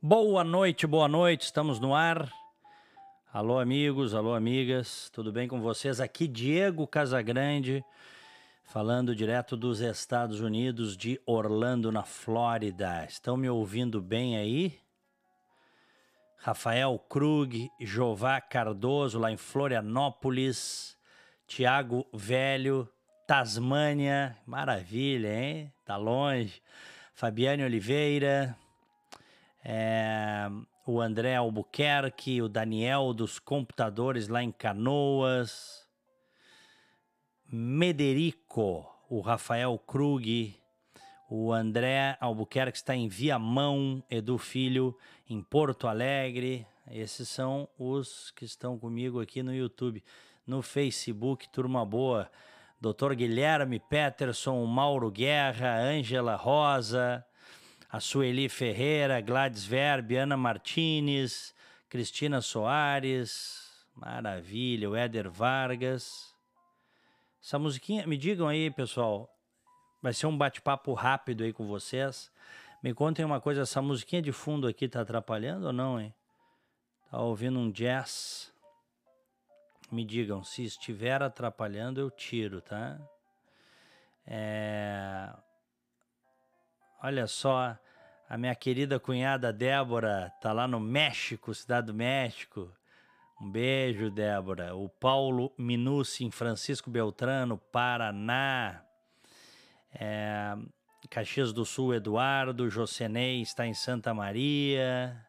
Boa noite, boa noite, estamos no ar. Alô, amigos, alô, amigas, tudo bem com vocês? Aqui Diego Casagrande, falando direto dos Estados Unidos, de Orlando, na Flórida. Estão me ouvindo bem aí? Rafael Krug, Jová Cardoso, lá em Florianópolis, Tiago Velho, Tasmânia, maravilha, hein? Tá longe. Fabiane Oliveira, é, o André Albuquerque, o Daniel dos computadores lá em Canoas, Mederico, o Rafael Krug, o André Albuquerque está em Viamão, Edu Filho em Porto Alegre. Esses são os que estão comigo aqui no YouTube. No Facebook, turma boa. Dr. Guilherme Peterson, Mauro Guerra, Ângela Rosa, a Sueli Ferreira, Gladys Verbe, Ana Martinez, Cristina Soares, maravilha, o Éder Vargas. Essa musiquinha, me digam aí, pessoal, vai ser um bate-papo rápido aí com vocês. Me contem uma coisa, essa musiquinha de fundo aqui tá atrapalhando ou não, hein? Tá ouvindo um jazz? Me digam, se estiver atrapalhando, eu tiro, tá? É... Olha só, a minha querida cunhada Débora tá lá no México, cidade do México. Um beijo, Débora. O Paulo Minucci em Francisco Beltrano, Paraná. É, Caxias do Sul, Eduardo. Josenei está em Santa Maria.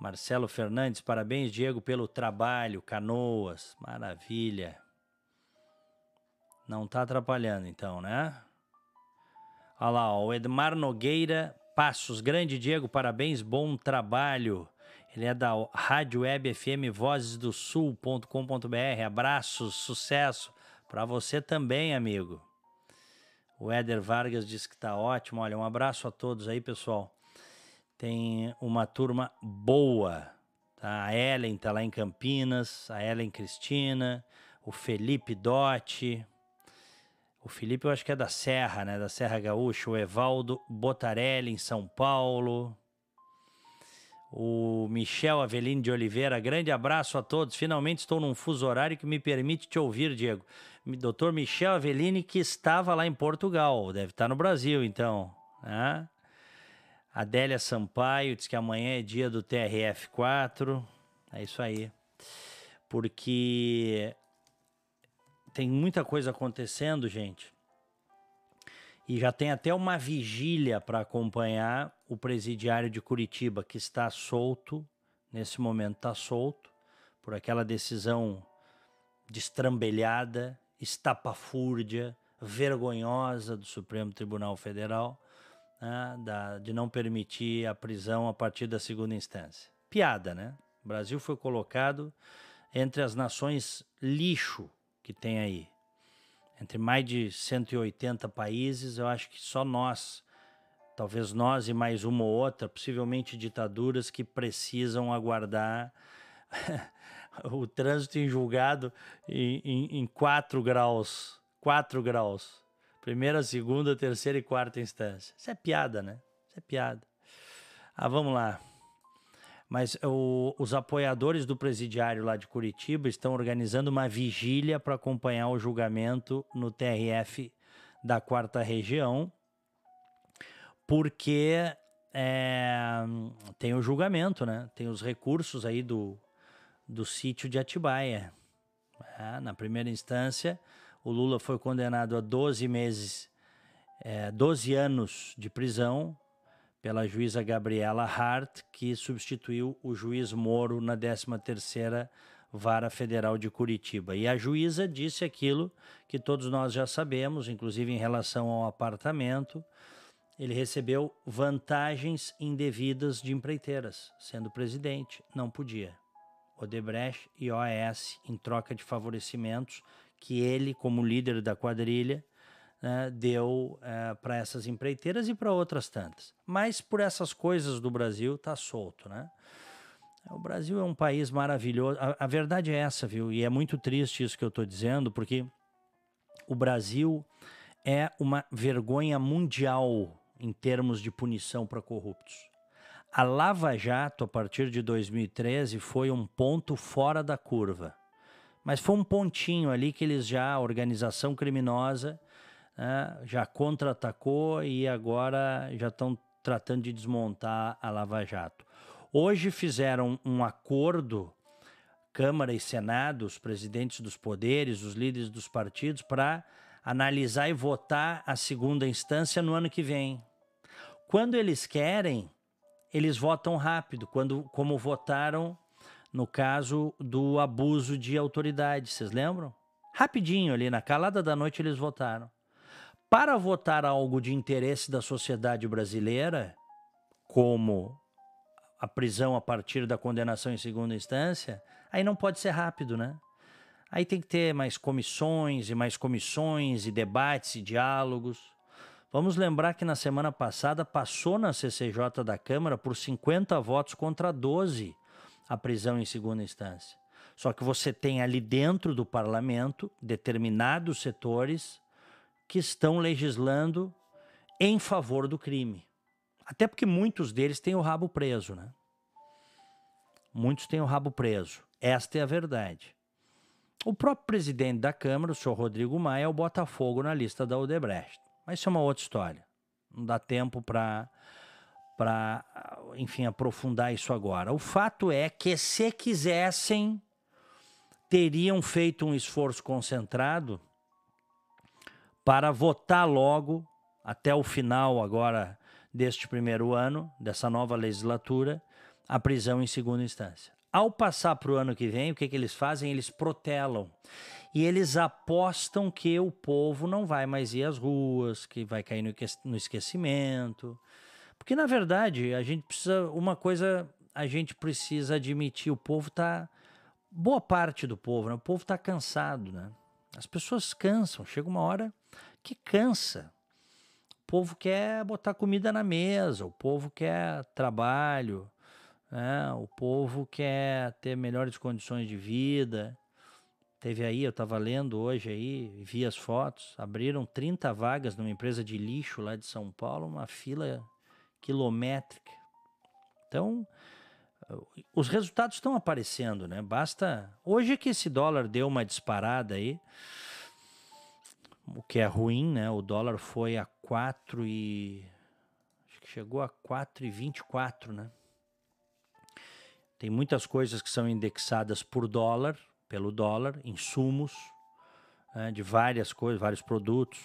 Marcelo Fernandes, parabéns, Diego, pelo trabalho. Canoas, maravilha. Não tá atrapalhando, então, né? Olha lá, ó, o Edmar Nogueira Passos, grande Diego, parabéns, bom trabalho. Ele é da Rádio Web FM Vozes do Sul.com.br. Abraços, sucesso para você também, amigo. O Éder Vargas diz que tá ótimo. Olha, um abraço a todos aí, pessoal. Tem uma turma boa. Tá? A Ellen tá lá em Campinas, a Ellen Cristina, o Felipe Dotti, o Felipe, eu acho que é da Serra, né? Da Serra Gaúcha. O Evaldo Botarelli, em São Paulo. O Michel Avelino de Oliveira. Grande abraço a todos. Finalmente estou num fuso horário que me permite te ouvir, Diego. Doutor Michel Avelini, que estava lá em Portugal. Deve estar no Brasil, então. Né? Adélia Sampaio diz que amanhã é dia do TRF4. É isso aí. Porque tem muita coisa acontecendo, gente. E já tem até uma vigília para acompanhar o presidiário de Curitiba, que está solto, nesse momento está solto, por aquela decisão destrambelhada, estapafúrdia, vergonhosa do Supremo Tribunal Federal, né, da, de não permitir a prisão a partir da segunda instância. Piada, né? O Brasil foi colocado entre as nações lixo que tem aí. Entre mais de 180 países, eu acho que só nós, talvez nós e mais uma ou outra, possivelmente ditaduras que precisam aguardar o trânsito em julgado em, 4 graus. 4 graus. Primeira, segunda, terceira e quarta instância. Isso é piada, né? Isso é piada. Ah, vamos lá. Mas o, os apoiadores do presidiário lá de Curitiba estão organizando uma vigília para acompanhar o julgamento no TRF da quarta região, porque é, tem o julgamento, né? Tem os recursos aí do, do sítio de Atibaia. É, na primeira instância, o Lula foi condenado a 12 meses, é, 12 anos de prisão pela juíza Gabriela Hart, que substituiu o juiz Moro na 13ª Vara Federal de Curitiba. E a juíza disse aquilo que todos nós já sabemos, inclusive em relação ao apartamento, ele recebeu vantagens indevidas de empreiteiras, sendo presidente, não podia. Odebrecht e OAS em troca de favorecimentos que ele, como líder da quadrilha, né, deu é, para essas empreiteiras e para outras tantas. Mas por essas coisas do Brasil tá solto, né? O Brasil é um país maravilhoso. A, a verdade é essa, viu? E é muito triste isso que eu estou dizendo, porque o Brasil é uma vergonha mundial em termos de punição para corruptos. a Lava Jato, a partir de 2013, foi um ponto fora da curva. Mas foi um pontinho ali que eles já, a organização criminosa, né, já contra-atacou e agora já estão tratando de desmontar a Lava Jato. Hoje fizeram um acordo, Câmara e Senado, os presidentes dos poderes, os líderes dos partidos, para analisar e votar a segunda instância no ano que vem. Quando eles querem, eles votam rápido, quando, como votaram no caso do abuso de autoridade, vocês lembram? Rapidinho ali, na calada da noite, eles votaram. Para votar algo de interesse da sociedade brasileira, como a prisão a partir da condenação em segunda instância, aí não pode ser rápido, né? Aí tem que ter mais comissões e mais comissões e debates e diálogos. Vamos lembrar que na semana passada passou na CCJ da Câmara por 50 votos contra 12 a prisão em segunda instância. Só que você tem ali dentro do parlamento determinados setores que estão legislando em favor do crime. Até porque muitos deles têm o rabo preso, né? Muitos têm o rabo preso. Esta é a verdade. O próprio presidente da Câmara, o senhor Rodrigo Maia, é o Botafogo na lista da Odebrecht. Mas isso é uma outra história. Não dá tempo para para, enfim, aprofundar isso agora. O fato é que se quisessem teriam feito um esforço concentrado para votar logo até o final agora deste primeiro ano, dessa nova legislatura, a prisão em segunda instância. Ao passar para o ano que vem, o que, que eles fazem? Eles protelam e eles apostam que o povo não vai mais ir às ruas, que vai cair no esquecimento. Porque, na verdade, a gente precisa. Uma coisa a gente precisa admitir: o povo está. Boa parte do povo, né? O povo está cansado, né? As pessoas cansam, chega uma hora que cansa. O povo quer botar comida na mesa, o povo quer trabalho, né? o povo quer ter melhores condições de vida. Teve aí, eu estava lendo hoje aí, vi as fotos, abriram 30 vagas numa empresa de lixo lá de São Paulo, uma fila quilométrica. Então, os resultados estão aparecendo, né? Basta. Hoje que esse dólar deu uma disparada aí, o que é ruim, né? O dólar foi a 4 e. Acho que chegou a 4,24, né? Tem muitas coisas que são indexadas por dólar pelo dólar, insumos né, de várias coisas, vários produtos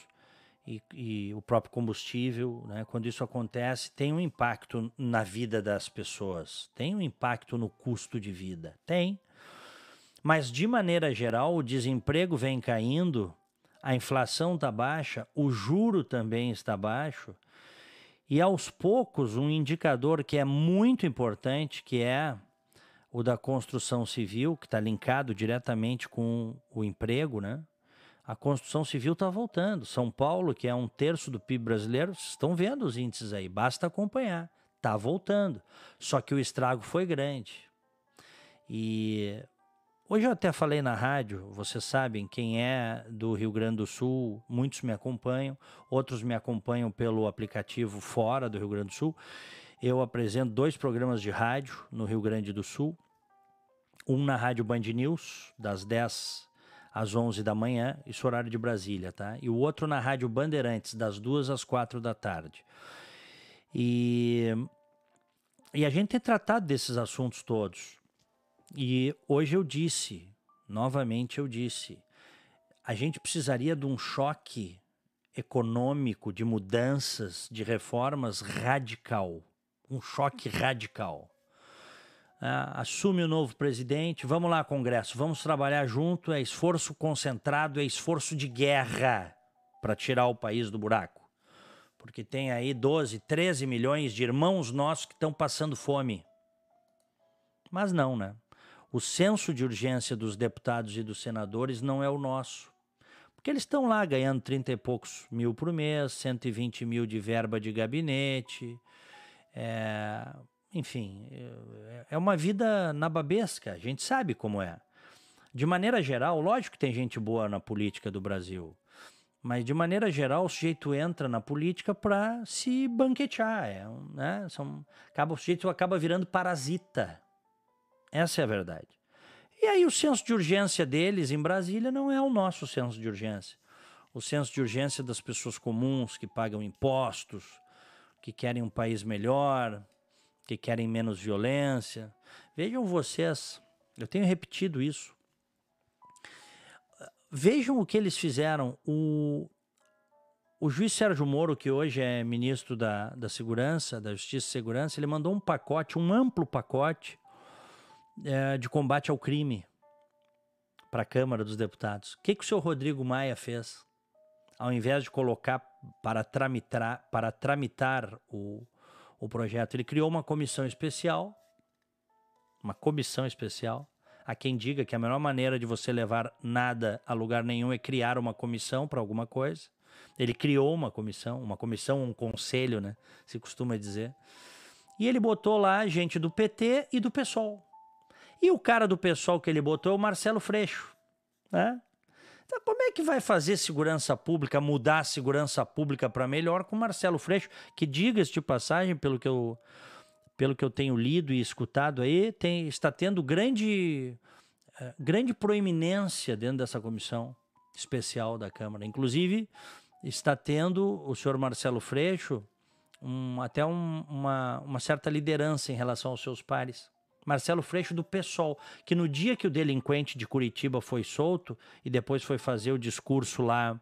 e, e, o próprio combustível. Né, quando isso acontece, tem um impacto na vida das pessoas, tem um impacto no custo de vida, tem. Mas de maneira geral, o desemprego vem caindo, a inflação está baixa, o juro também está baixo. E aos poucos, um indicador que é muito importante, que é o da construção civil, que está linkado diretamente com o emprego, né? A construção civil está voltando. São Paulo, que é um terço do PIB brasileiro, vocês estão vendo os índices aí, basta acompanhar. Está voltando. Só que o estrago foi grande. E hoje eu até falei na rádio, vocês sabem, quem é do Rio Grande do Sul, muitos me acompanham, outros me acompanham pelo aplicativo fora do Rio Grande do Sul. Eu apresento dois programas de rádio no Rio Grande do Sul. Um na Rádio Band News, das 10 às 11 da manhã, isso horário de Brasília, tá? E o outro na Rádio Bandeirantes, das 2 às 4 da tarde. E, e a gente tem tratado desses assuntos todos. E hoje eu disse, novamente eu disse, a gente precisaria de um choque econômico, de mudanças, de reformas radical um choque radical. Ah, assume o novo presidente, vamos lá, Congresso, vamos trabalhar junto. É esforço concentrado, é esforço de guerra para tirar o país do buraco. Porque tem aí 12, 13 milhões de irmãos nossos que estão passando fome. Mas não, né? O senso de urgência dos deputados e dos senadores não é o nosso. Porque eles estão lá ganhando 30 e poucos mil por mês, 120 mil de verba de gabinete, é, enfim, é, é uma vida nababesca, a gente sabe como é. De maneira geral, lógico que tem gente boa na política do Brasil. Mas, de maneira geral, o sujeito entra na política para se banquetear. É, né? São, acaba, o sujeito acaba virando parasita. Essa é a verdade. E aí o senso de urgência deles em Brasília não é o nosso senso de urgência. O senso de urgência das pessoas comuns que pagam impostos, que querem um país melhor, que querem menos violência. Vejam vocês, eu tenho repetido isso. Vejam o que eles fizeram. O, o juiz Sérgio Moro, que hoje é ministro da, da Segurança, da Justiça e Segurança, ele mandou um pacote, um amplo pacote é, de combate ao crime para a Câmara dos Deputados. O que, que o senhor Rodrigo Maia fez? Ao invés de colocar para tramitar, para tramitar o, o projeto, ele criou uma comissão especial, uma comissão especial. Há quem diga que a melhor maneira de você levar nada a lugar nenhum é criar uma comissão para alguma coisa. Ele criou uma comissão, uma comissão, um conselho, né? Se costuma dizer. E ele botou lá gente do PT e do PSOL. E o cara do pessoal que ele botou é o Marcelo Freixo. Né? Então, como é que vai fazer segurança pública, mudar a segurança pública para melhor com o Marcelo Freixo, que diga-se de passagem, pelo que eu, pelo que eu tenho lido e escutado aí, tem, está tendo grande, uh, grande proeminência dentro dessa comissão especial da Câmara. Inclusive, está tendo o senhor Marcelo Freixo um, até um, uma, uma certa liderança em relação aos seus pares. Marcelo Freixo do PSOL, que no dia que o delinquente de Curitiba foi solto e depois foi fazer o discurso lá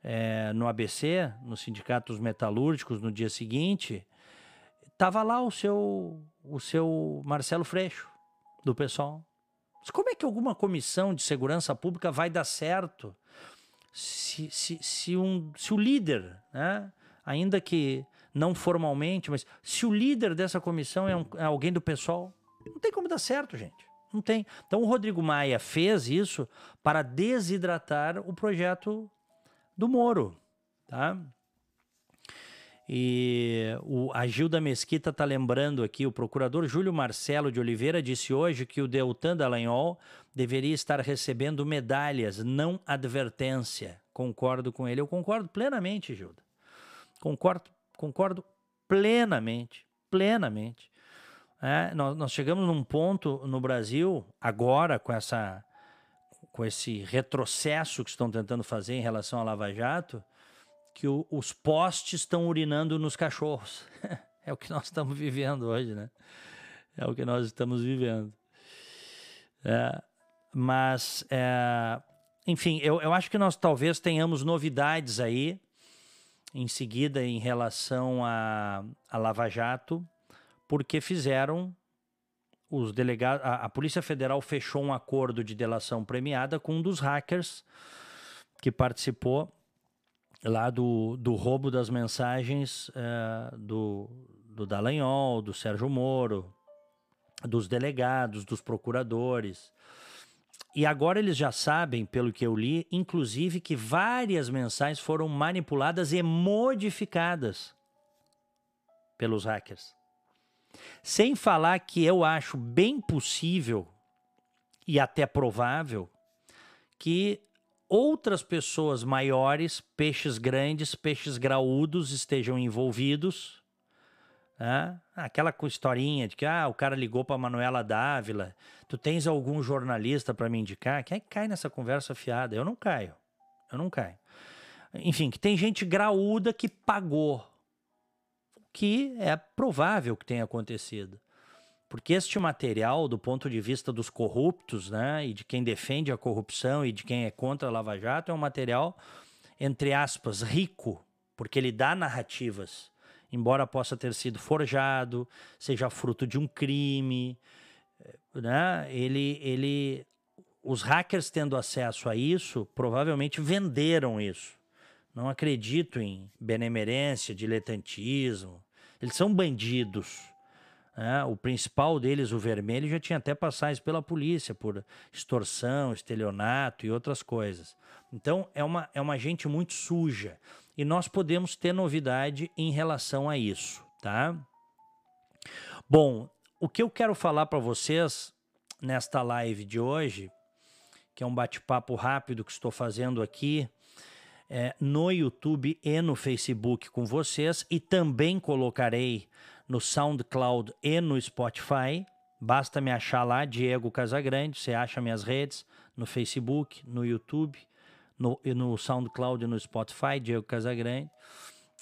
é, no ABC, nos sindicatos metalúrgicos, no dia seguinte, estava lá o seu, o seu Marcelo Freixo, do PSOL. Mas como é que alguma comissão de segurança pública vai dar certo se, se, se, um, se o líder, né, ainda que não formalmente, mas se o líder dessa comissão é, um, é alguém do PSOL? Não tem como dar certo, gente. Não tem. Então o Rodrigo Maia fez isso para desidratar o projeto do Moro, tá? E o, a Gilda Mesquita está lembrando aqui, o procurador Júlio Marcelo de Oliveira disse hoje que o Deltan Dallagnol deveria estar recebendo medalhas, não advertência. Concordo com ele. Eu concordo plenamente, Gilda. Concordo, concordo plenamente, plenamente. É, nós, nós chegamos num ponto no Brasil, agora, com, essa, com esse retrocesso que estão tentando fazer em relação à Lava Jato, que o, os postes estão urinando nos cachorros. é o que nós estamos vivendo hoje, né? É o que nós estamos vivendo. É, mas, é, enfim, eu, eu acho que nós talvez tenhamos novidades aí em seguida em relação a, a Lava Jato porque fizeram os delegados. A, a, Polícia Federal fechou um acordo de delação premiada com um dos hackers que participou lá do, do roubo das mensagens uh, do, do Dallagnol, do Sérgio Moro, dos delegados, dos procuradores. E agora eles já sabem, pelo que eu li, inclusive que várias mensagens foram manipuladas e modificadas pelos hackers. Sem falar que eu acho bem possível e até provável que outras pessoas maiores, peixes grandes, peixes graúdos estejam envolvidos. Né? Aquela historinha de que ah, o cara ligou para Manuela Dávila, tu tens algum jornalista para me indicar? Quem é cai nessa conversa fiada? Eu não caio. Eu não caio. Enfim, que tem gente graúda que pagou que é provável que tenha acontecido. Porque este material, do ponto de vista dos corruptos, né, e de quem defende a corrupção e de quem é contra a Lava Jato, é um material, entre aspas, rico, porque ele dá narrativas, embora possa ter sido forjado, seja fruto de um crime, né, ele, ele, os hackers tendo acesso a isso, provavelmente venderam isso. Não acredito em benemerência, diletantismo, eles são bandidos. Né? O principal deles, o vermelho, já tinha até passagens pela polícia por extorsão, estelionato e outras coisas. Então é uma, é uma gente muito suja. E nós podemos ter novidade em relação a isso, tá? Bom, o que eu quero falar para vocês nesta live de hoje, que é um bate-papo rápido que estou fazendo aqui, é, no YouTube e no Facebook com vocês e também colocarei no SoundCloud e no Spotify. Basta me achar lá, Diego Casagrande. Você acha minhas redes no Facebook, no YouTube, no, no SoundCloud e no Spotify, Diego Casagrande.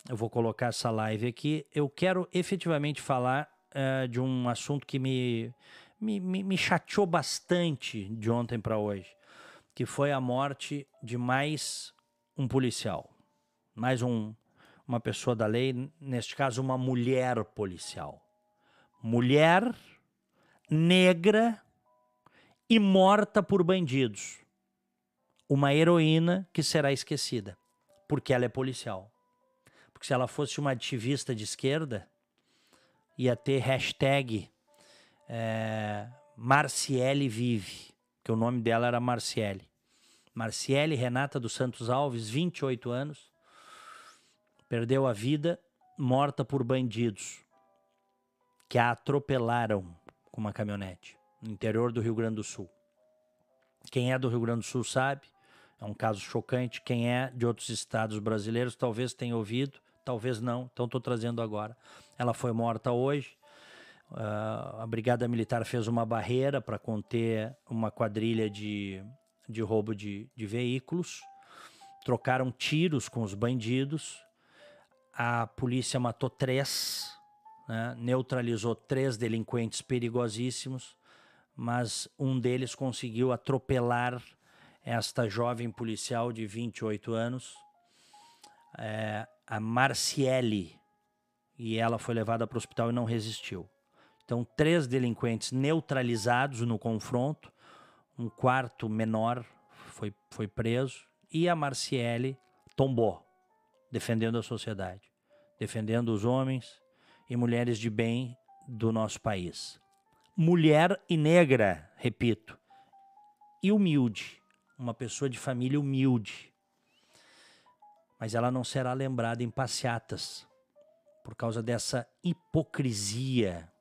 Eu vou colocar essa live aqui. Eu quero efetivamente falar uh, de um assunto que me, me, me, me chateou bastante de ontem para hoje, que foi a morte de mais um policial, mais um, uma pessoa da lei, neste caso, uma mulher policial. Mulher negra e morta por bandidos. Uma heroína que será esquecida, porque ela é policial. Porque se ela fosse uma ativista de esquerda, ia ter hashtag é, Marciele Vive, que o nome dela era Marciele. Marciele Renata dos Santos Alves, 28 anos, perdeu a vida morta por bandidos que a atropelaram com uma caminhonete no interior do Rio Grande do Sul. Quem é do Rio Grande do Sul sabe, é um caso chocante. Quem é de outros estados brasileiros talvez tenha ouvido, talvez não, então estou trazendo agora. Ela foi morta hoje. Uh, a Brigada Militar fez uma barreira para conter uma quadrilha de, de roubo de, de veículos. Trocaram tiros com os bandidos a polícia matou três, né? neutralizou três delinquentes perigosíssimos, mas um deles conseguiu atropelar esta jovem policial de 28 anos, é, a Marciele, e ela foi levada para o hospital e não resistiu. Então, três delinquentes neutralizados no confronto, um quarto menor foi, foi preso e a Marciele tombou defendendo a sociedade, defendendo os homens e mulheres de bem do nosso país. Mulher e negra, repito, e humilde, uma pessoa de família humilde. Mas ela não será lembrada em passeatas por causa dessa hipocrisia,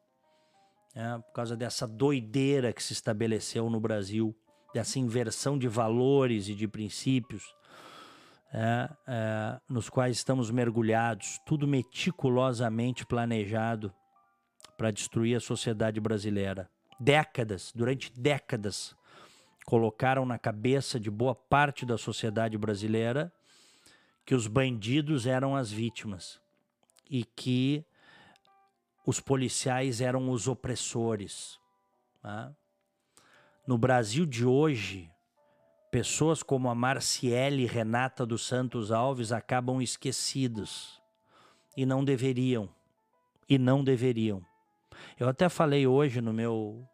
né? por causa dessa doideira que se estabeleceu no Brasil, dessa inversão de valores e de princípios é, é, nos quais estamos mergulhados, tudo meticulosamente planejado para destruir a sociedade brasileira. Décadas, durante décadas, colocaram na cabeça de boa parte da sociedade brasileira que os bandidos eram as vítimas e que os policiais eram os opressores. Tá? No Brasil de hoje, pessoas como a Marciele Renata dos Santos Alves acabam esquecidos e não deveriam e não deveriam. Eu até falei hoje no meu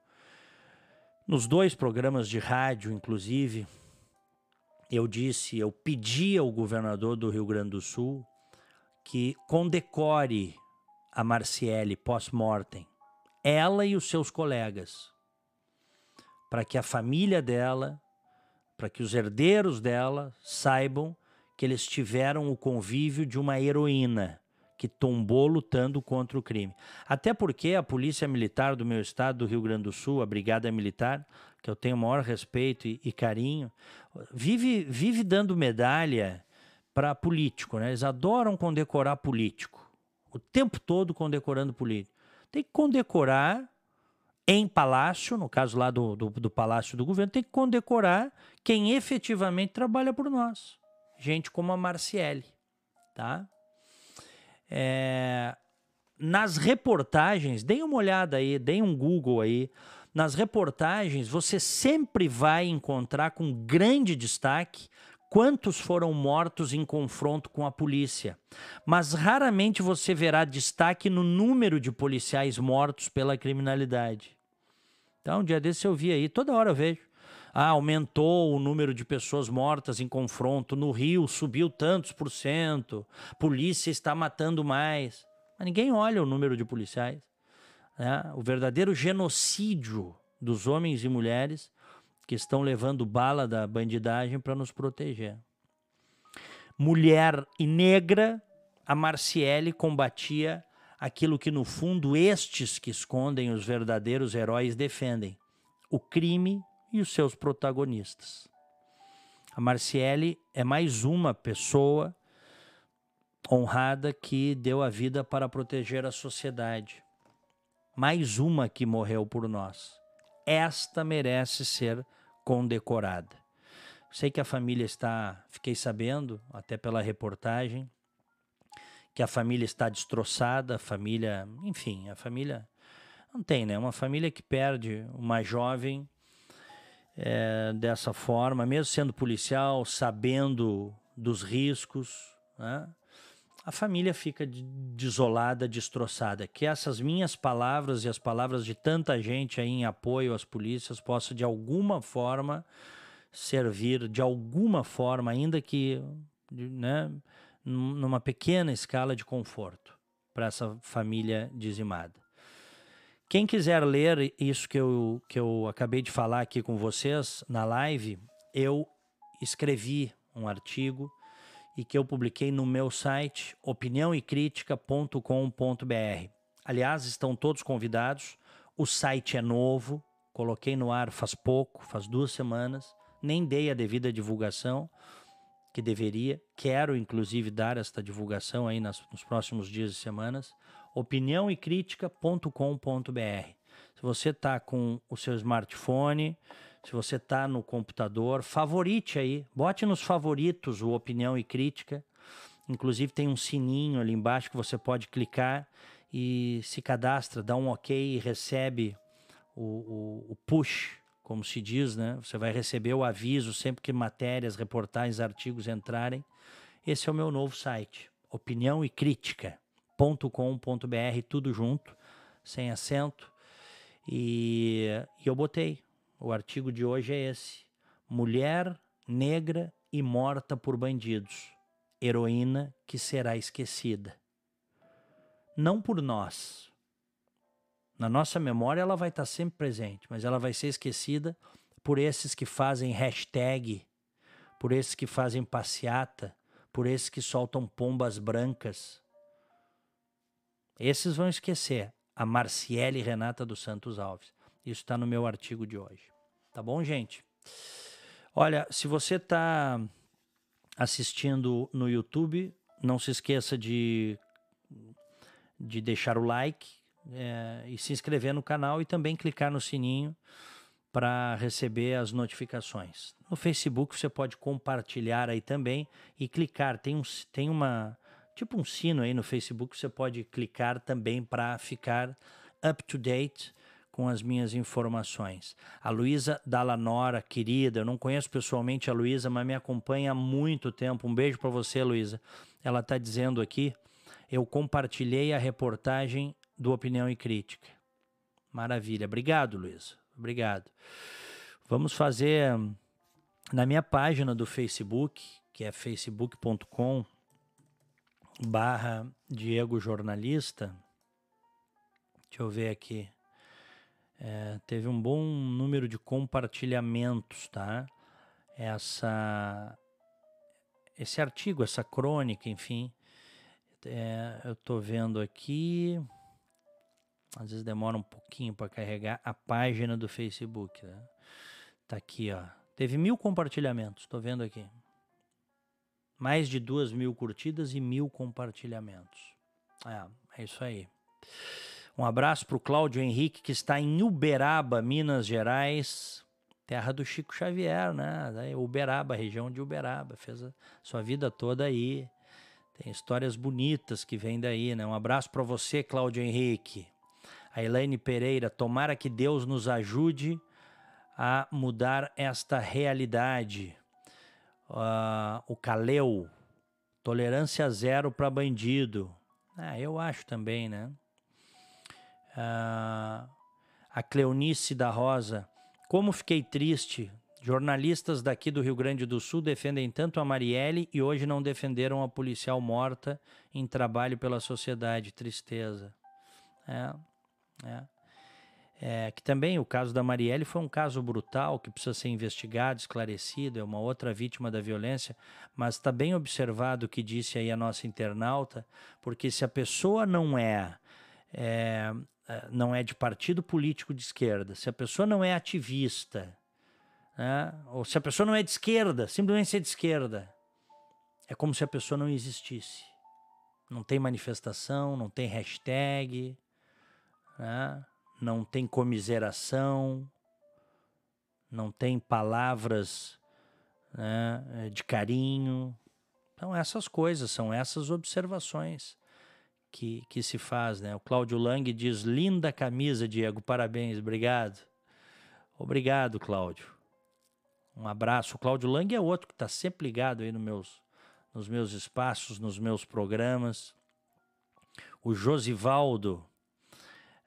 nos dois programas de rádio, inclusive, eu disse, eu pedi ao governador do Rio Grande do Sul que condecore a Marciele pós-mortem, ela e os seus colegas, para que a família dela para que os herdeiros dela saibam que eles tiveram o convívio de uma heroína que tombou lutando contra o crime. Até porque a Polícia Militar do meu estado, do Rio Grande do Sul, a Brigada Militar, que eu tenho o maior respeito e, e carinho, vive, vive dando medalha para político. Né? Eles adoram condecorar político. O tempo todo condecorando político. Tem que condecorar em palácio, no caso lá do, do, do, palácio do governo, tem que condecorar quem efetivamente trabalha por nós. Gente como a Marciele, tá? É, nas reportagens, deem uma olhada aí, deem um Google aí. Nas reportagens, você sempre vai encontrar com grande destaque quantos foram mortos em confronto com a polícia, mas raramente você verá destaque no número de policiais mortos pela criminalidade. Então, um dia desse eu vi aí, toda hora eu vejo. Ah, aumentou o número de pessoas mortas em confronto. No Rio subiu tantos por cento. Polícia está matando mais. Mas ninguém olha o número de policiais. Né? O verdadeiro genocídio dos homens e mulheres que estão levando bala da bandidagem para nos proteger. Mulher e negra, a Marciele combatia aquilo que no fundo estes que escondem os verdadeiros heróis defendem: o crime e os seus protagonistas. A Marciele é mais uma pessoa honrada que deu a vida para proteger a sociedade. Mais uma que morreu por nós. Esta merece ser condecorada. Sei que a família está, fiquei sabendo, até pela reportagem, que a família está destroçada, a família, enfim, a família não tem, né? Uma família que perde uma jovem é, dessa forma, mesmo sendo policial, sabendo dos riscos, né? A família fica desolada, destroçada. Que essas minhas palavras e as palavras de tanta gente aí em apoio às polícias possam de alguma forma servir, de alguma forma, ainda que né, numa pequena escala de conforto para essa família dizimada. Quem quiser ler isso que eu, que eu acabei de falar aqui com vocês na live, eu escrevi um artigo e que eu publiquei no meu site opiniãoecritica.com.br. Aliás, estão todos convidados. O site é novo, coloquei no ar faz pouco, faz duas semanas, nem dei a devida divulgação que deveria. Quero, inclusive, dar esta divulgação aí nas, nos próximos dias e semanas opiniãoecritica.com.br. Se você está com o seu smartphone, se você está no computador, favorite aí, bote nos favoritos o Opinião e Crítica. Inclusive tem um sininho ali embaixo que você pode clicar e se cadastra, dá um ok e recebe o, o, o push, como se diz, né? Você vai receber o aviso sempre que matérias, reportagens, artigos entrarem. Esse é o meu novo site, Opinião e Crítica com.br tudo junto, sem acento. E, e eu botei. O artigo de hoje é esse: Mulher negra e morta por bandidos. Heroína que será esquecida. Não por nós. Na nossa memória ela vai estar sempre presente, mas ela vai ser esquecida por esses que fazem hashtag, por esses que fazem passeata, por esses que soltam pombas brancas, esses vão esquecer a Marciele Renata dos Santos Alves. Isso está no meu artigo de hoje. Tá bom, gente? Olha, se você está assistindo no YouTube, não se esqueça de, de deixar o like é, e se inscrever no canal e também clicar no sininho para receber as notificações. No Facebook você pode compartilhar aí também e clicar. Tem, um, tem uma, tipo um sino aí no Facebook, você pode clicar também para ficar up to date com as minhas informações. A Luísa Dalanora, querida, eu não conheço pessoalmente a Luísa, mas me acompanha há muito tempo. Um beijo para você, Luísa. Ela está dizendo aqui, eu compartilhei a reportagem do Opinião e Crítica. Maravilha. Obrigado, Luísa. Obrigado. Vamos fazer na minha página do Facebook, que é facebook.com barra Diego Jornalista. Deixa eu ver aqui. É, teve um bom número de compartilhamentos, tá? Essa, esse artigo, essa crônica, enfim. É, eu tô vendo aqui. Às vezes demora um pouquinho para carregar a página do Facebook. Né? Tá aqui, ó. Teve mil compartilhamentos, tô vendo aqui mais de duas mil curtidas e mil compartilhamentos. É, é isso aí. Um abraço para o Cláudio Henrique, que está em Uberaba, Minas Gerais, terra do Chico Xavier, né? Uberaba, região de Uberaba, fez a sua vida toda aí. Tem histórias bonitas que vêm daí, né? Um abraço para você, Cláudio Henrique. A Elaine Pereira, tomara que Deus nos ajude a mudar esta realidade uh, o Caleu, tolerância zero para bandido. Ah, eu acho também, né? Uh, a Cleonice da Rosa, como fiquei triste. Jornalistas daqui do Rio Grande do Sul defendem tanto a Marielle e hoje não defenderam a policial morta em trabalho pela sociedade. Tristeza. É, é. É, que também o caso da Marielle foi um caso brutal que precisa ser investigado, esclarecido, é uma outra vítima da violência, mas está bem observado o que disse aí a nossa internauta, porque se a pessoa não é, é, é não é de partido político de esquerda, se a pessoa não é ativista, né? ou se a pessoa não é de esquerda, simplesmente ser de esquerda, é como se a pessoa não existisse. Não tem manifestação, não tem hashtag, né? não tem comiseração, não tem palavras né, de carinho. Então, essas coisas, são essas observações que, que se faz. Né? O Cláudio Lang diz: linda camisa, Diego, parabéns, obrigado. Obrigado, Cláudio. Um abraço. O Cláudio Lang é outro que está sempre ligado aí no meus, nos meus espaços, nos meus programas. O Josivaldo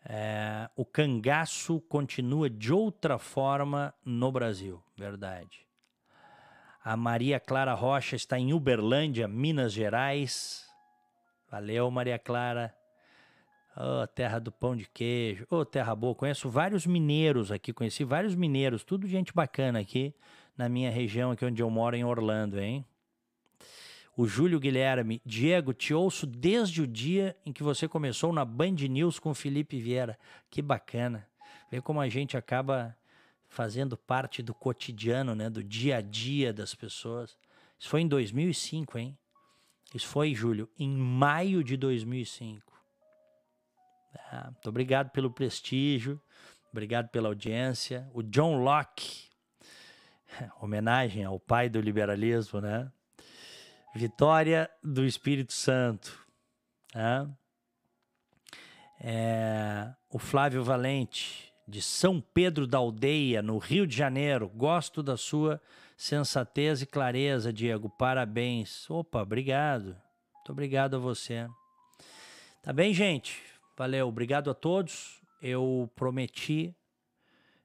é, o cangaço continua de outra forma no Brasil, verdade. A Maria Clara Rocha está em Uberlândia, Minas Gerais. Valeu, Maria Clara. Oh, terra do pão de queijo. Oh, terra boa. Conheço vários mineiros aqui, conheci vários mineiros, tudo gente bacana aqui na minha região, aqui onde eu moro, em Orlando, hein? o Júlio Guilherme. Diego, te ouço desde o dia em que você começou na Band News com Felipe Vieira. Que bacana. Ver como a gente acaba fazendo parte do cotidiano, né, do dia a dia das pessoas. Isso foi em 2005, hein? Isso foi, Júlio, em maio de 2005. Ah, muito obrigado pelo prestígio, obrigado pela audiência. O John Locke, homenagem ao pai do liberalismo, né? Vitória do Espírito Santo. Né? É, o Flávio Valente, de São Pedro da Aldeia, no Rio de Janeiro. Gosto da sua sensatez e clareza, Diego. Parabéns. Opa, obrigado. Muito obrigado a você. Tá bem, gente? Valeu. Obrigado a todos. Eu prometi.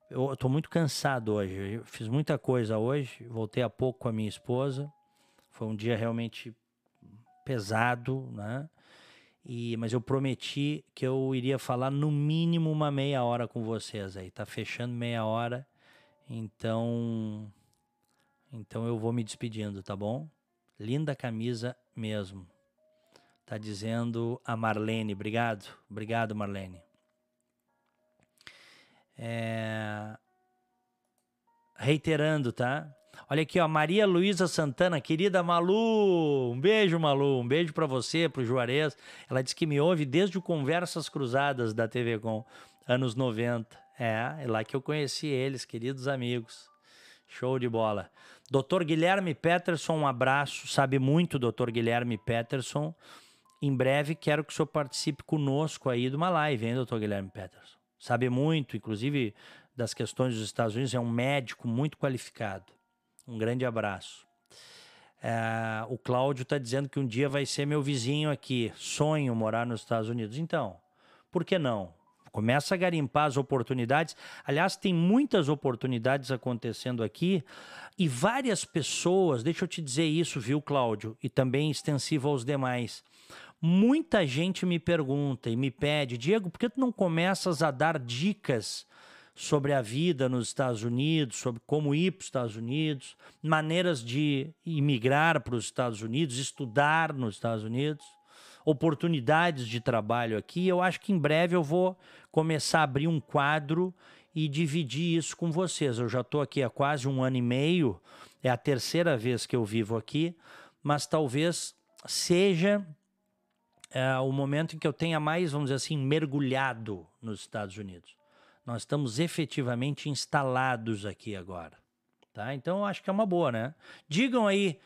Eu estou muito cansado hoje. Eu fiz muita coisa hoje. Voltei há pouco com a minha esposa. Foi um dia realmente pesado, né? E, mas eu prometi que eu iria falar no mínimo uma meia hora com vocês aí. Tá fechando meia hora, então, então eu vou me despedindo, tá bom? Linda camisa mesmo. Tá dizendo a Marlene. Obrigado, obrigado Marlene. É... Reiterando, tá? Olha aqui, ó, Maria Luísa Santana, querida Malu, um beijo, Malu, um beijo para você, pro Juarez. Ela disse que me ouve desde o Conversas Cruzadas da TV Com, anos 90. É, é lá que eu conheci eles, queridos amigos. Show de bola. Doutor Guilherme Peterson, um abraço, sabe muito, doutor Guilherme Peterson. Em breve quero que o senhor participe conosco aí de uma live, hein, doutor Guilherme Peterson? Sabe muito, inclusive das questões dos Estados Unidos, é um médico muito qualificado. Um grande abraço. É, o Cláudio está dizendo que um dia vai ser meu vizinho aqui. Sonho morar nos Estados Unidos. Então, por que não? Começa a garimpar as oportunidades. Aliás, tem muitas oportunidades acontecendo aqui e várias pessoas, deixa eu te dizer isso, viu, Cláudio? E também extensivo aos demais. Muita gente me pergunta e me pede, Diego, por que tu não começas a dar dicas sobre a vida nos Estados Unidos, sobre como ir para os Estados Unidos, maneiras de imigrar para os Estados Unidos, estudar nos Estados Unidos, oportunidades de trabalho aqui. Eu acho que em breve eu vou começar a abrir um quadro e dividir isso com vocês. Eu já estou aqui há quase um ano e meio, é a terceira vez que eu vivo aqui, mas talvez seja é, o momento em que eu tenha mais, vamos dizer assim, mergulhado nos Estados Unidos. Nós estamos efetivamente instalados aqui agora. Tá? Então, eu acho que é uma boa, né? Digam aí,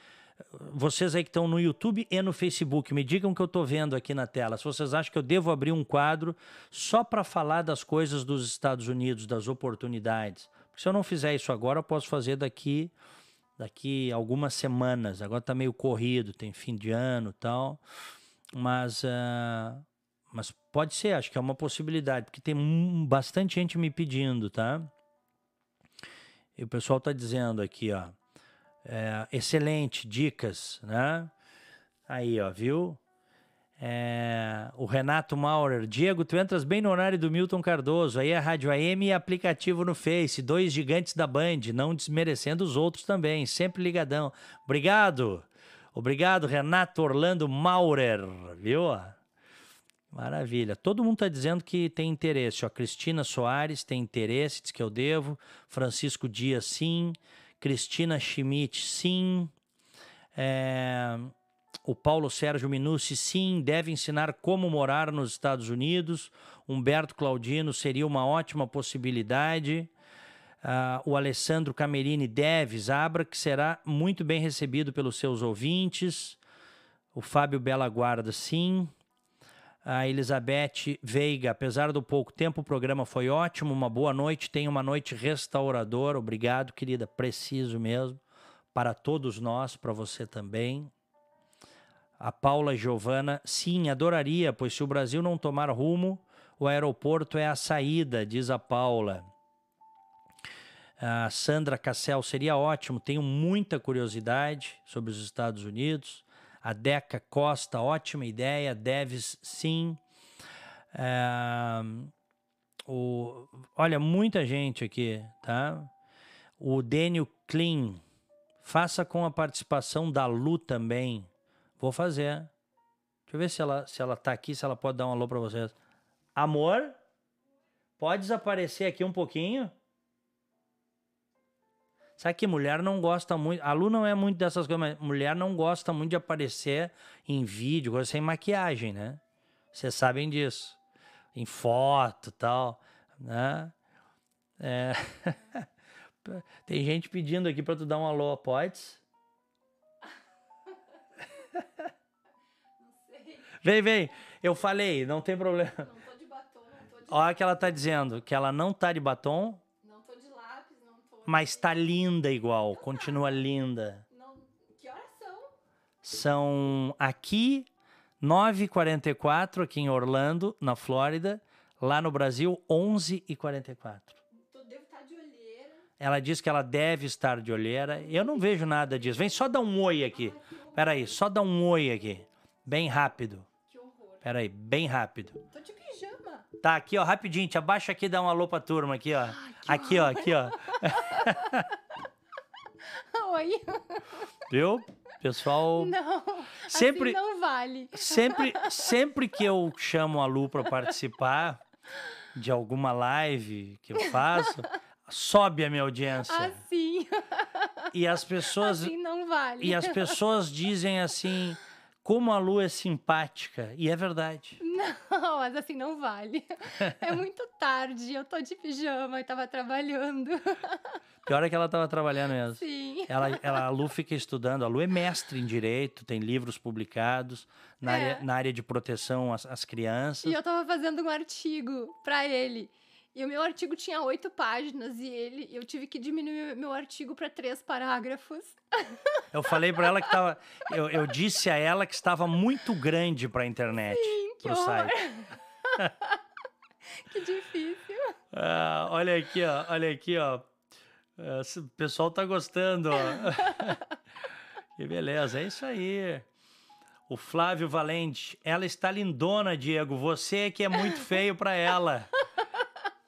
vocês aí que estão no YouTube e no Facebook, me digam o que eu estou vendo aqui na tela. Se vocês acham que eu devo abrir um quadro só para falar das coisas dos Estados Unidos, das oportunidades. Porque se eu não fizer isso agora, eu posso fazer daqui daqui algumas semanas. Agora está meio corrido, tem fim de ano tal. Mas uh, mas pode ser, acho que é uma possibilidade, porque tem bastante gente me pedindo, tá? E o pessoal tá dizendo aqui, ó. É, excelente, dicas, né? Aí, ó, viu? É, o Renato Maurer, Diego, tu entras bem no horário do Milton Cardoso, aí é Rádio AM e aplicativo no Face, dois gigantes da Band, não desmerecendo os outros também, sempre ligadão. Obrigado, obrigado Renato Orlando Maurer, viu? Maravilha. Todo mundo está dizendo que tem interesse. Ó, Cristina Soares tem interesse, diz que eu devo. Francisco Dias, sim. Cristina Schmidt, sim. É, o Paulo Sérgio Minucci, sim, deve ensinar como morar nos Estados Unidos. Humberto Claudino seria uma ótima possibilidade. Uh, o Alessandro Camerini deve, Abra, que será muito bem recebido pelos seus ouvintes. O Fábio Bela Guarda, sim a Elizabeth Veiga. Apesar do pouco tempo, o programa foi ótimo. Uma boa noite. Tenha uma noite restauradora. Obrigado, querida. Preciso mesmo. Para todos nós, para você também. A Paula Giovana, sim, adoraria, pois se o Brasil não tomar rumo, o aeroporto é a saída, diz a Paula. A Sandra Cassel, seria ótimo, tenho muita curiosidade sobre os Estados Unidos. A Deca Costa, ótima ideia. Deves, sim. É, o, olha, muita gente aqui, tá? O Daniel Klein, faça com a participação da Lu também. Vou fazer. Deixa eu ver se ela, se ela tá aqui, se ela pode dar um alô para vocês. Amor, pode desaparecer aqui um pouquinho? Sabe que mulher não gosta muito. A Lu não é muito dessas coisas, mas mulher não gosta muito de aparecer em vídeo, coisa sem maquiagem, né? Vocês sabem disso. Em foto tal, né? É... Tem gente pedindo aqui para tu dar um alô, pode? Vem, vem. Eu falei, não tem problema. Não tô de batom, não tô de Olha que ela tá dizendo, que ela não tá de batom, mas tá linda igual, continua linda. Que horas são? São aqui 9h44 aqui em Orlando, na Flórida. Lá no Brasil, 11h44. Devo estar de olheira. Ela diz que ela deve estar de olheira. Eu não vejo nada disso. Vem só dar um oi aqui. Peraí, só dá um oi aqui. Bem rápido. Que horror. Peraí, bem rápido. Tô pijama. Tá, aqui, ó, rapidinho. Te abaixa aqui e dá um alô pra turma aqui, ó. Ai, aqui, ó, aqui, ó. Oi. Viu? Pessoal. Não. Sempre. Assim não vale. Sempre, sempre que eu chamo a Lu para participar de alguma live que eu faço, sobe a minha audiência. Assim. E as pessoas. Assim não vale. E as pessoas dizem assim como a Lu é simpática. E é verdade. Não, mas assim não vale. É muito tarde, eu tô de pijama e tava trabalhando. Pior é que ela estava trabalhando mesmo. Sim. Ela, ela, a Lu fica estudando. A Lu é mestre em direito, tem livros publicados na, é. área, na área de proteção às, às crianças. E eu estava fazendo um artigo para ele. E o meu artigo tinha oito páginas e ele, eu tive que diminuir meu artigo para três parágrafos. Eu falei para ela que estava, eu, eu, disse a ela que estava muito grande para a internet, para o site. que difícil. Ah, olha aqui, ó, olha aqui, ó. Ah, o pessoal tá gostando, ó. que beleza, é isso aí. O Flávio Valente, ela está lindona, Diego. Você que é muito feio para ela.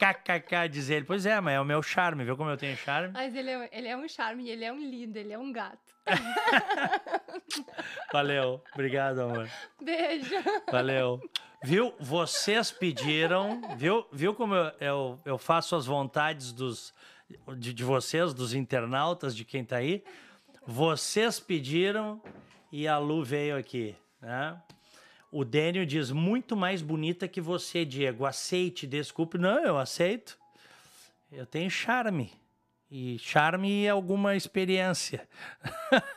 KKK, diz ele. Pois é, mas é o meu charme, viu como eu tenho charme? Mas ele é, ele é um charme, ele é um lindo, ele é um gato. Valeu, obrigado, amor. Beijo. Valeu. Viu? Vocês pediram, viu? Viu como eu, eu, eu faço as vontades dos, de, de vocês, dos internautas, de quem tá aí? Vocês pediram e a Lu veio aqui, né? O Daniel diz muito mais bonita que você, Diego. Aceite, desculpe. Não, eu aceito. Eu tenho charme. E charme é alguma experiência.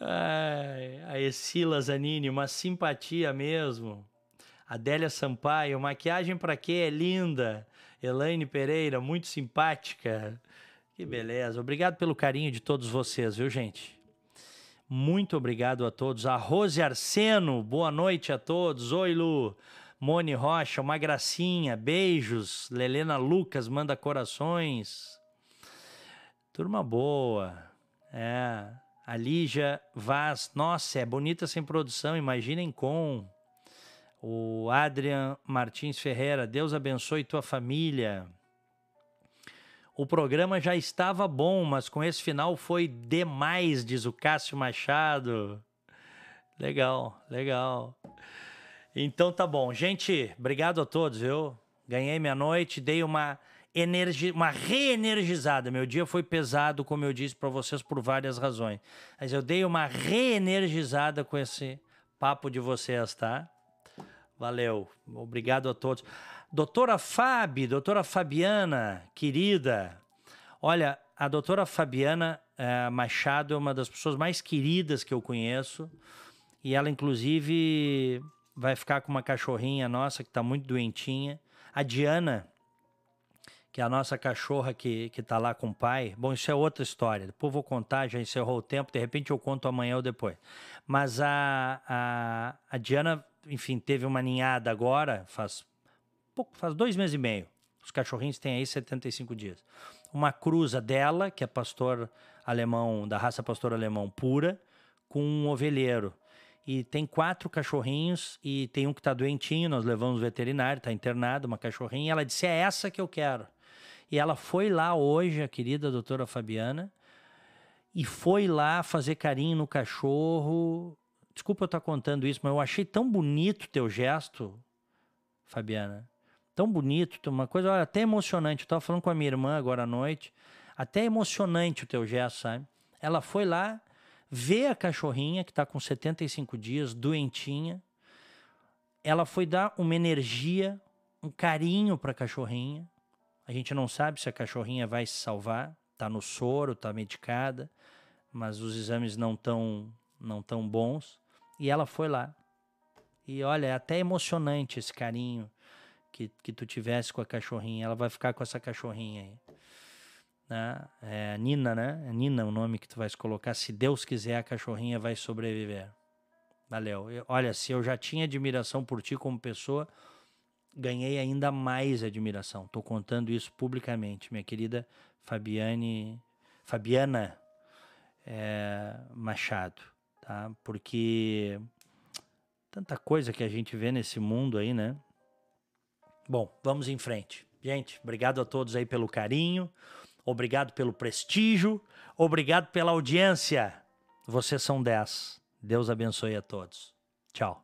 Ai, a Escila Zanini, uma simpatia mesmo. Adélia Sampaio, maquiagem para quê? É linda. Elaine Pereira, muito simpática. Que beleza. Obrigado pelo carinho de todos vocês, viu, gente? Muito obrigado a todos. A Rose Arseno, boa noite a todos. Oi, Lu. Mone Rocha, uma gracinha. Beijos. Lelena Lucas manda corações. Turma boa. É. A Lígia Vaz, nossa, é bonita sem produção, imaginem com. O Adrian Martins Ferreira, Deus abençoe tua família. O programa já estava bom, mas com esse final foi demais, diz o Cássio Machado. Legal, legal. Então tá bom. Gente, obrigado a todos, viu? Ganhei minha noite, dei uma energi uma reenergizada. Meu dia foi pesado, como eu disse para vocês, por várias razões. Mas eu dei uma reenergizada com esse papo de vocês, tá? Valeu. Obrigado a todos. Doutora Fábio, doutora Fabiana, querida. Olha, a doutora Fabiana é, Machado é uma das pessoas mais queridas que eu conheço. E ela, inclusive, vai ficar com uma cachorrinha nossa que está muito doentinha. A Diana, que é a nossa cachorra que, que tá lá com o pai. Bom, isso é outra história. Depois vou contar, já encerrou o tempo, de repente eu conto amanhã ou depois. Mas a, a, a Diana, enfim, teve uma ninhada agora, faz pouco, faz dois meses e meio. Os cachorrinhos têm aí 75 dias. Uma cruza dela, que é pastor alemão, da raça pastor alemão pura, com um ovelheiro. E tem quatro cachorrinhos e tem um que está doentinho, nós levamos o veterinário, está internado, uma cachorrinha. Ela disse: É essa que eu quero. E ela foi lá hoje, a querida doutora Fabiana, e foi lá fazer carinho no cachorro. Desculpa eu estar contando isso, mas eu achei tão bonito teu gesto, Fabiana. Tão bonito, uma coisa olha, até emocionante. Eu estava falando com a minha irmã agora à noite. Até emocionante o teu gesto, sabe? Ela foi lá ver a cachorrinha que está com 75 dias, doentinha. Ela foi dar uma energia, um carinho para a cachorrinha. A gente não sabe se a cachorrinha vai se salvar, tá no soro, tá medicada, mas os exames não tão não tão bons. E ela foi lá. E olha, é até emocionante esse carinho que, que tu tivesse com a cachorrinha. Ela vai ficar com essa cachorrinha aí. Né? É Nina, né? É Nina o nome que tu vais colocar. Se Deus quiser, a cachorrinha vai sobreviver. Valeu. Eu, olha, se eu já tinha admiração por ti como pessoa, ganhei ainda mais admiração. Estou contando isso publicamente, minha querida Fabiane, Fabiana é, Machado, tá? Porque tanta coisa que a gente vê nesse mundo aí, né? Bom, vamos em frente. Gente, obrigado a todos aí pelo carinho, obrigado pelo prestígio, obrigado pela audiência. Vocês são 10. Deus abençoe a todos. Tchau.